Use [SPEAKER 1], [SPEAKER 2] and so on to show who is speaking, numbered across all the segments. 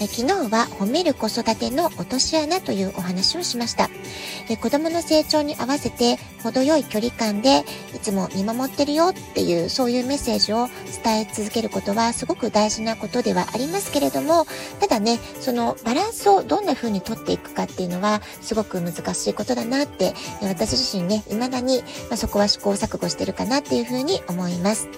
[SPEAKER 1] え昨日は褒める子育ての落とし穴というお話をしました。え子供の成長に合わせて程よい距離感でいつも見守ってるよっていうそういうメッセージを伝え続けることはすごく大事なことではありますけれども、ただね、そのバランスをどんな風にとっていくかっていうのはすごく難しいことだなって私自身ね、未だに、まあ、そこは試行錯誤してるかなっていう風に思います。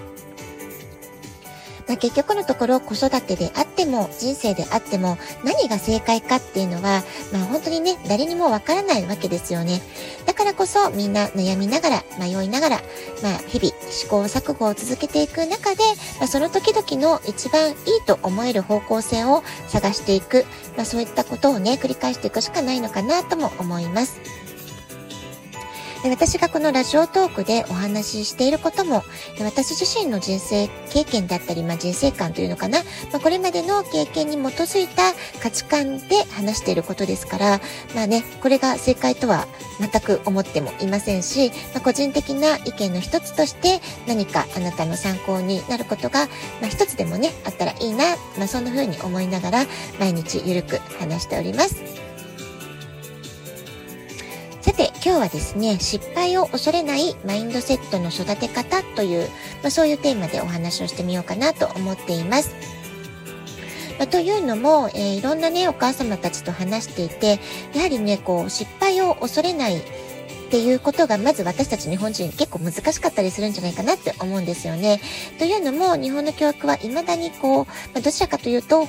[SPEAKER 1] まあ、結局のところ子育てであっても人生であっても何が正解かっていうのは、まあ、本当にね、誰にもわからないわけですよね。だからこそみんな悩みながら、迷いながら、まあ、日々試行錯誤を続けていく中で、まあ、その時々の一番いいと思える方向性を探していく、まあ、そういったことをね、繰り返していくしかないのかなとも思います。私がこのラジオトークでお話ししていることも、私自身の人生経験だったり、まあ、人生観というのかな、まあ、これまでの経験に基づいた価値観で話していることですから、まあね、これが正解とは全く思ってもいませんし、まあ、個人的な意見の一つとして何かあなたの参考になることが、まあ、一つでもね、あったらいいな、まあ、そんな風に思いながら毎日ゆるく話しております。日はですね、失敗を恐れないマインドセットの育て方という、まあ、そういうテーマでお話をしてみようかなと思っています。まあ、というのも、えー、いろんなね、お母様たちと話していて、やはりね、こう、失敗を恐れないっていうことがまず私たち日本人結構難しかったりするんじゃないかなって思うんですよね。というのも日本の教育は未だにこう、まあ、どちらかというと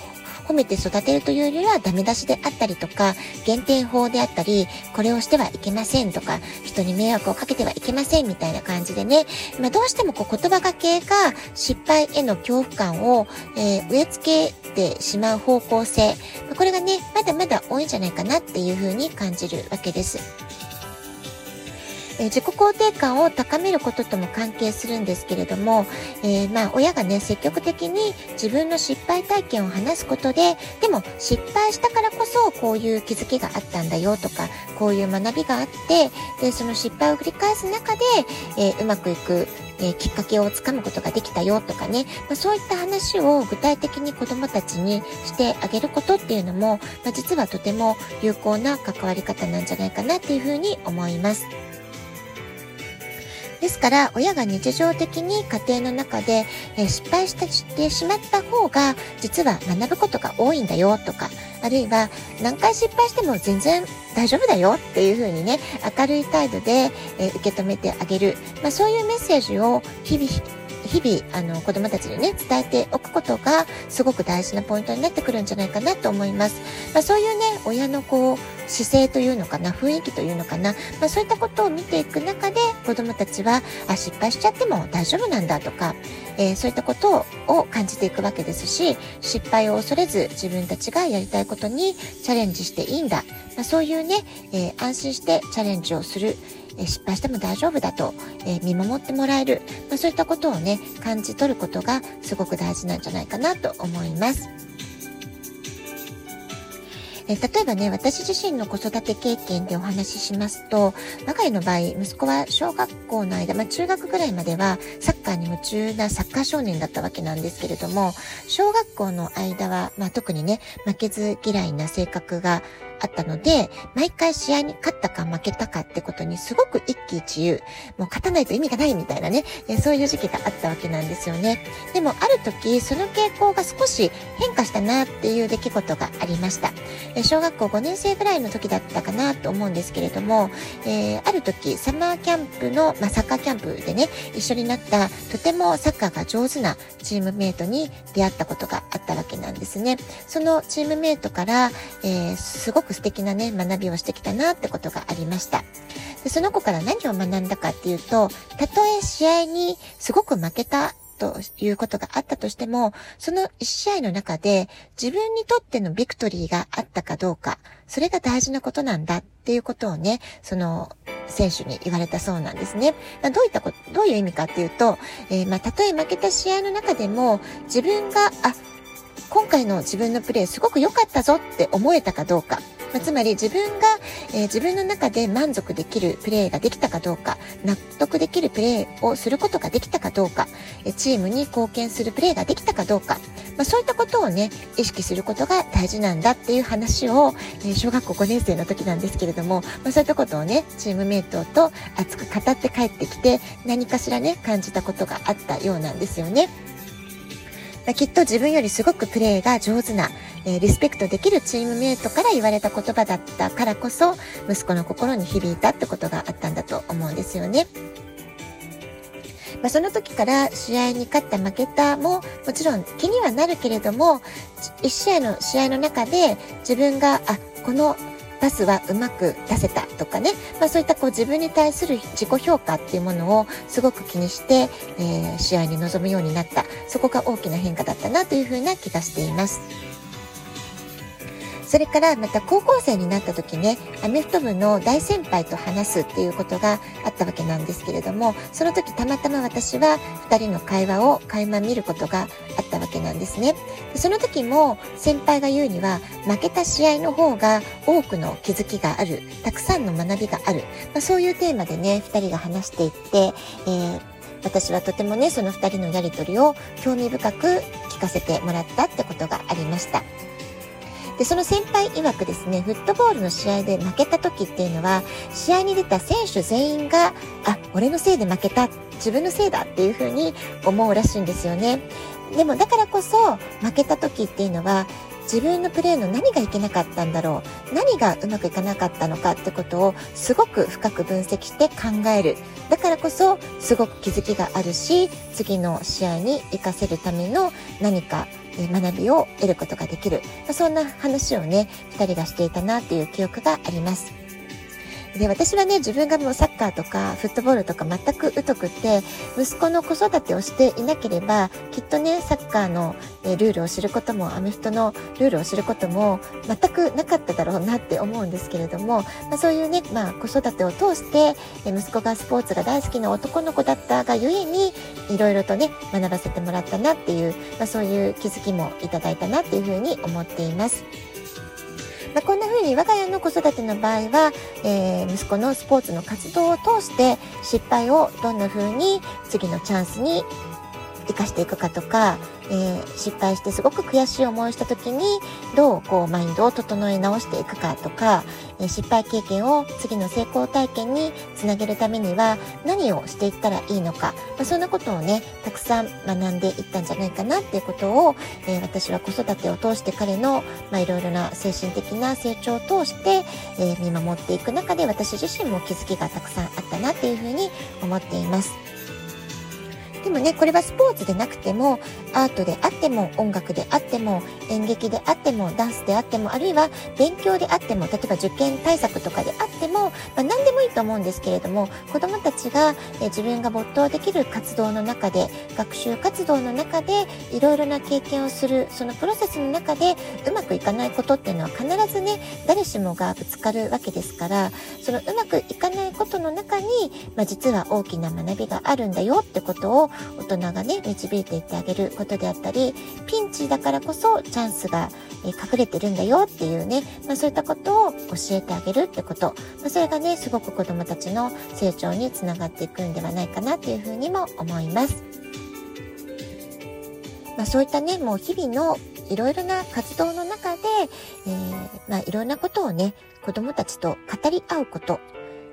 [SPEAKER 1] 褒めて育てるというよりはダメ出しであったりとか、減点法であったり、これをしてはいけませんとか、人に迷惑をかけてはいけませんみたいな感じでね、まあ、どうしてもこう言葉がけが失敗への恐怖感を、えー、植え付けてしまう方向性、これがね、まだまだ多いんじゃないかなっていうふうに感じるわけです。え自己肯定感を高めることとも関係するんですけれども、えー、まあ親がね積極的に自分の失敗体験を話すことででも失敗したからこそこういう気づきがあったんだよとかこういう学びがあってでその失敗を繰り返す中で、えー、うまくいくえー、きっかけをつかむことができたよとかね、まあ、そういった話を具体的に子供たちにしてあげることっていうのも、まあ、実はとても有効な関わり方なんじゃないかなっていうふうに思います。ですから、親が日常的に家庭の中で、え、失敗してしまった方が、実は学ぶことが多いんだよとか、あるいは何回失敗しても全然大丈夫だよっていう風にね、明るい態度で、え、受け止めてあげる。まあ、そういうメッセージを日々、日々、あの、子供たちにね、伝えておくことが、すごく大事なポイントになってくるんじゃないかなと思います。まあ、そういうね、親のこう、姿勢というのかな、雰囲気というのかな、まあ、そういったことを見ていく中で、子供たちは、あ、失敗しちゃっても大丈夫なんだとか、えー、そういったことを感じていくわけですし、失敗を恐れず自分たちがやりたいことにチャレンジしていいんだ。まあ、そういうね、えー、安心してチャレンジをする。え失敗しても大丈夫だと、え見守ってもらえる、まあ、そういったことをね、感じ取ることがすごく大事なんじゃないかなと思います。え例えばね、私自身の子育て経験でお話ししますと、我が家の場合、息子は小学校の間、まあ中学ぐらいまではサッカーに夢中なサッカー少年だったわけなんですけれども、小学校の間は、まあ特にね、負けず嫌いな性格があったので、毎回試合に勝ったか負けたかってことにすごく一喜一憂、もう勝たないと意味がないみたいなね、そういう時期があったわけなんですよね。でもある時、その傾向が少し変化したなっていう出来事がありました。小学校5年生ぐらいの時だったかなと思うんですけれども、えー、ある時、サマーキャンプの、まあ、サッカーキャンプでね、一緒になったとてもサッカーが上手なチームメイトに出会ったことがあったわけなんですね。そのチームメイトから、えー、すごく素敵なね、学びをしてきたなってことがありました。でその子から何を学んだかっていうと、たとえ試合にすごく負けたということがあったとしても、その1試合の中で自分にとってのビクトリーがあったかどうか、それが大事なことなんだっていうことをね、その選手に言われたそうなんですね。どういったこと、どういう意味かっていうと、えー、まあ、たとえ負けた試合の中でも、自分が、あ、今回の自分のプレーすごく良かったぞって思えたかどうか。まあ、つまり自分が、えー、自分の中で満足できるプレーができたかどうか、納得できるプレーをすることができたかどうか、えチームに貢献するプレーができたかどうか、まあ、そういったことをね、意識することが大事なんだっていう話を、え、小学校5年生の時なんですけれども、まあ、そういったことをね、チームメイトと熱く語って帰ってきて、何かしらね、感じたことがあったようなんですよね。きっと自分よりすごくプレーが上手な、えー、リスペクトできるチームメイトから言われた言葉だったからこそ、息子の心に響いたってことがあったんだと思うんですよね。まあ、その時から試合に勝った負けたももちろん気にはなるけれども、1試合の試合の中で自分が、あ、このパスはうまく出せたとかね、まあ、そういったこう自分に対する自己評価っていうものをすごく気にして、えー、試合に臨むようになったそこが大きな変化だったなというふうな気がしています。それからまた高校生になった時ね、アメフト部の大先輩と話すっていうことがあったわけなんですけれども、その時たまたま私は2人の会話を垣間見ることがあったわけなんですね。その時も先輩が言うには、負けた試合の方が多くの気づきがある、たくさんの学びがある、まあ、そういうテーマでね、2人が話していって、えー私はとてもね、その2人のやりとりを興味深く聞かせてもらったってことがありました。で、その先輩曰くですね、フットボールの試合で負けた時っていうのは、試合に出た選手全員が、あ、俺のせいで負けた、自分のせいだっていうふうに思うらしいんですよね。でもだからこそ、負けた時っていうのは、自分のプレーの何がいけなかったんだろう何がうまくいかなかったのかってことをすごく深く分析して考えるだからこそすごく気づきがあるし次の試合に活かせるための何か学びを得ることができる、まあそんな話をね2人がしていたなっていう記憶があります。で、私はね、自分がもうサッカーとかフットボールとか全く疎くて、息子の子育てをしていなければ、きっとね、サッカーの、えルールを知ることも、アメフトのルールを知ることも全くなかっただろうなって思うんですけれども、まあ、そういうね、まあ、子育てを通して、え息子がスポーツが大好きな男の子だったがゆえに、いろいろとね、学ばせてもらったなっていう、まあ、そういう気づきもいただいたなっていうふうに思っています。まあ、こんな風に我が家の子育ての場合は、えー、息子のスポーツの活動を通して失敗をどんな風に次のチャンスに生かしていくかとか、えー、失敗してすごく悔しい思いをした時にどうこうマインドを整え直していくかとか、えー、失敗経験を次の成功体験につなげるためには何をしていったらいいのか、まあ、そんなことをねたくさん学んでいったんじゃないかなっていうことを、えー、私は子育てを通して彼のいろいろな精神的な成長を通して、え見守っていく中で私自身も気づきがたくさんあったなっていうふうに思っています。でもね、これはスポーツでなくても、アートであっても、音楽であっても、演劇であっても、ダンスであっても、あるいは勉強であっても、例えば受験対策とかであっても、まあ、何でもいいと思うんですけれども、子供たちがえ自分が没頭できる活動の中で、学習活動の中で、いろいろな経験をする、そのプロセスの中で、うまくいかないことっていうのは必ずね、誰しもがぶつかるわけですから、そのうまくいかないことの中に、まあ、実は大きな学びがあるんだよってことを大人がね、導いていってあげることであったり、ピンチだからこそチャンスが隠れてるんだよっていうね、まあ、そういったことを教えてあげるってこと、まあ、それがね、すごく子供たちの成長につながっていくんではないかなっていうふうにも思います。まあ、そういったね、もう日々のいろいろな活動の中で、えー、まあ、いろんなことをね、子供たちと語り合うこと、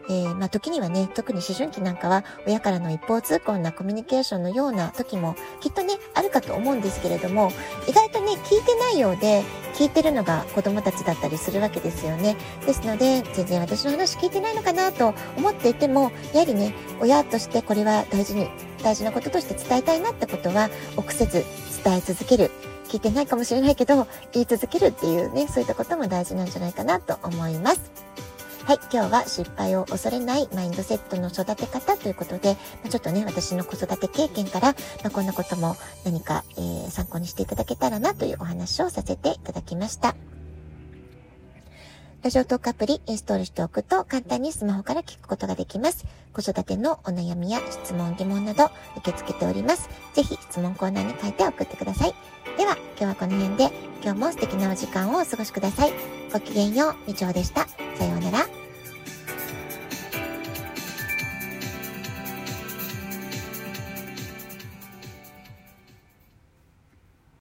[SPEAKER 1] えー、まあ、時にはね、特に思春期なんかは親からの一方通行なコミュニケーションのような時もきっとね、あるかと思うんですけれども、意外とね、聞いてないようで、聞いてるのが子供たちだったりするわけですよね。ですので、全然私の話聞いてないのかなと思っていても、やはりね、親としてこれは大事に、大事なこととして伝えたいなってことは、臆せず伝え続ける。聞いてないかもしれないけど、言い続けるっていうね、そういったことも大事なんじゃないかなと思います。はい、今日は失敗を恐れないマインドセットの育て方ということで、ま、ちょっとね、私の子育て経験から、まあ、こんなことも何か、えー、参考にしていただけたらなというお話をさせていただきました。ラジオトークアプリインストールしておくと簡単にスマホから聞くことができます。子育てのお悩みや質問、疑問など受け付けております。ぜひ質問コーナーに書いて送ってください。では、今日はこの辺で今日も素敵なお時間をお過ごしください。ごきげんよう、みちょうでした。